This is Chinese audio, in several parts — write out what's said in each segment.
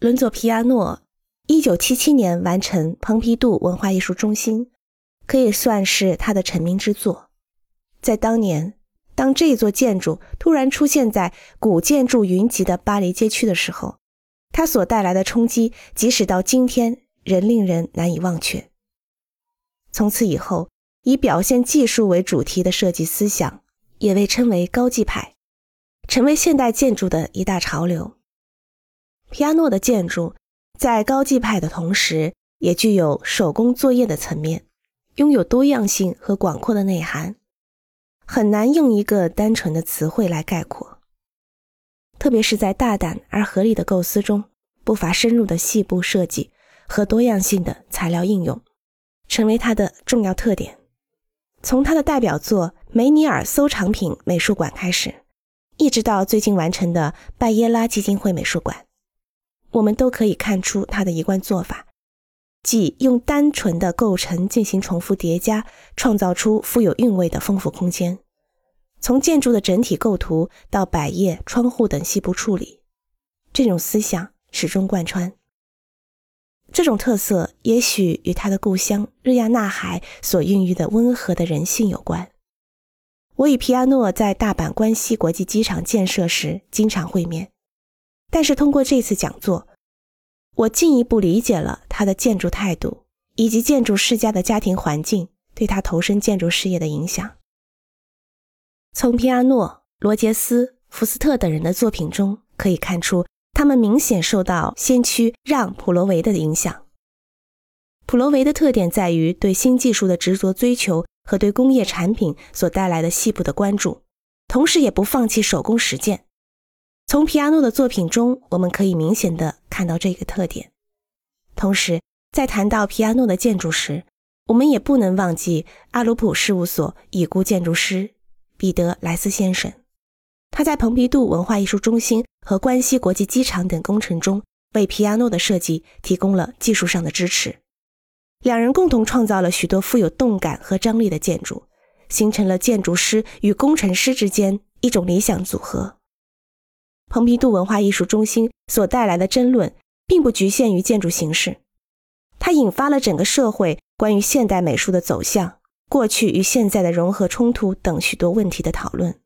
伦佐·皮亚诺，一九七七年完成蓬皮杜文化艺术中心，可以算是他的成名之作。在当年，当这座建筑突然出现在古建筑云集的巴黎街区的时候，它所带来的冲击，即使到今天仍令人难以忘却。从此以后，以表现技术为主题的设计思想也被称为高技派，成为现代建筑的一大潮流。皮亚诺的建筑在高技派的同时，也具有手工作业的层面，拥有多样性和广阔的内涵，很难用一个单纯的词汇来概括。特别是在大胆而合理的构思中，不乏深入的细部设计和多样性的材料应用，成为它的重要特点。从他的代表作梅尼尔收藏品美术馆开始，一直到最近完成的拜耶拉基金会美术馆，我们都可以看出他的一贯做法，即用单纯的构成进行重复叠加，创造出富有韵味的丰富空间。从建筑的整体构图到百叶、窗户等细部处理，这种思想始终贯穿。这种特色也许与他的故乡日亚纳海所孕育的温和的人性有关。我与皮亚诺在大阪关西国际机场建设时经常会面，但是通过这次讲座，我进一步理解了他的建筑态度以及建筑世家的家庭环境对他投身建筑事业的影响。从皮亚诺、罗杰斯、福斯特等人的作品中可以看出。他们明显受到先驱让·普罗维的影响。普罗维的特点在于对新技术的执着追求和对工业产品所带来的细部的关注，同时也不放弃手工实践。从皮亚诺的作品中，我们可以明显的看到这个特点。同时，在谈到皮亚诺的建筑时，我们也不能忘记阿鲁普事务所已故建筑师彼得·莱斯先生。他在蓬皮杜文化艺术中心和关西国际机场等工程中，为皮亚诺的设计提供了技术上的支持。两人共同创造了许多富有动感和张力的建筑，形成了建筑师与工程师之间一种理想组合。蓬皮杜文化艺术中心所带来的争论，并不局限于建筑形式，它引发了整个社会关于现代美术的走向、过去与现在的融合冲突等许多问题的讨论。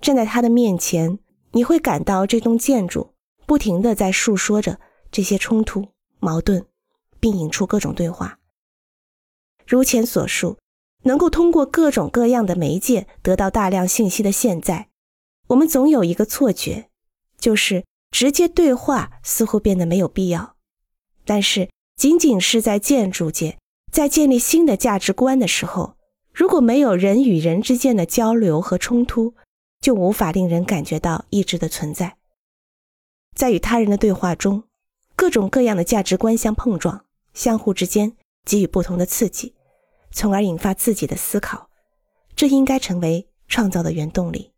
站在他的面前，你会感到这栋建筑不停地在述说着这些冲突、矛盾，并引出各种对话。如前所述，能够通过各种各样的媒介得到大量信息的现在，我们总有一个错觉，就是直接对话似乎变得没有必要。但是，仅仅是在建筑界，在建立新的价值观的时候，如果没有人与人之间的交流和冲突，就无法令人感觉到意志的存在。在与他人的对话中，各种各样的价值观相碰撞，相互之间给予不同的刺激，从而引发自己的思考。这应该成为创造的原动力。